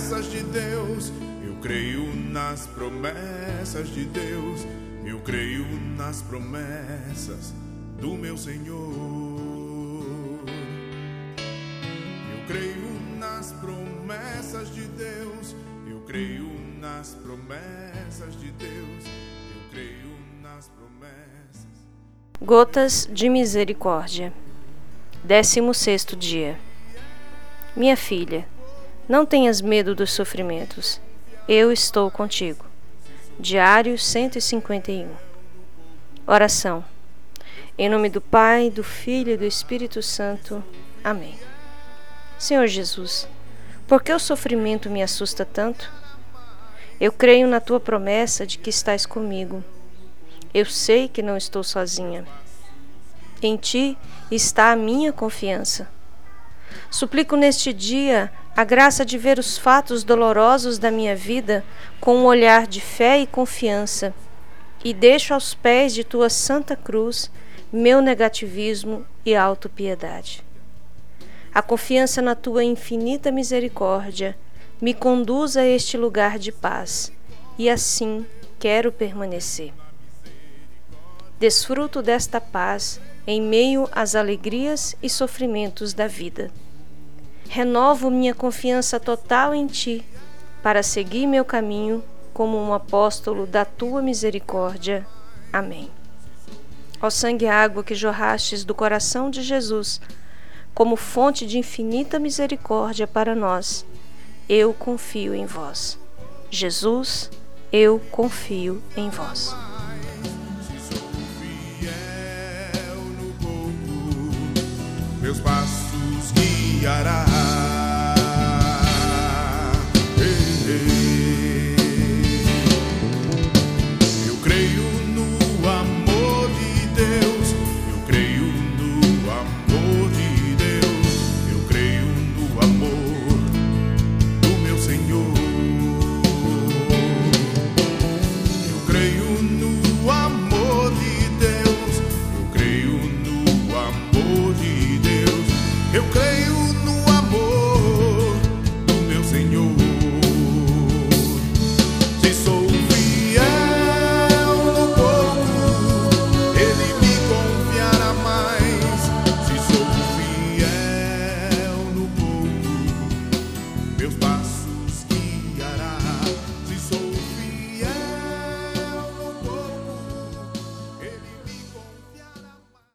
Promessas de Deus. Eu creio nas promessas de Deus. Eu creio nas promessas do meu Senhor. Eu creio nas promessas de Deus. Eu creio nas promessas de Deus. Eu creio nas promessas. Gotas de Misericórdia. 16 dia. Minha filha, não tenhas medo dos sofrimentos. Eu estou contigo. Diário 151. Oração. Em nome do Pai, do Filho e do Espírito Santo. Amém. Senhor Jesus, por que o sofrimento me assusta tanto? Eu creio na tua promessa de que estás comigo. Eu sei que não estou sozinha. Em ti está a minha confiança. Suplico neste dia a graça de ver os fatos dolorosos da minha vida com um olhar de fé e confiança, e deixo aos pés de tua santa cruz meu negativismo e autopiedade. A confiança na tua infinita misericórdia me conduz a este lugar de paz, e assim quero permanecer. Desfruto desta paz em meio às alegrias e sofrimentos da vida. Renovo minha confiança total em Ti para seguir meu caminho como um apóstolo da Tua misericórdia. Amém. Ó sangue e água que jorrastes do coração de Jesus, como fonte de infinita misericórdia para nós, eu confio em vós. Jesus, eu confio em vós. meus passos guiará. day.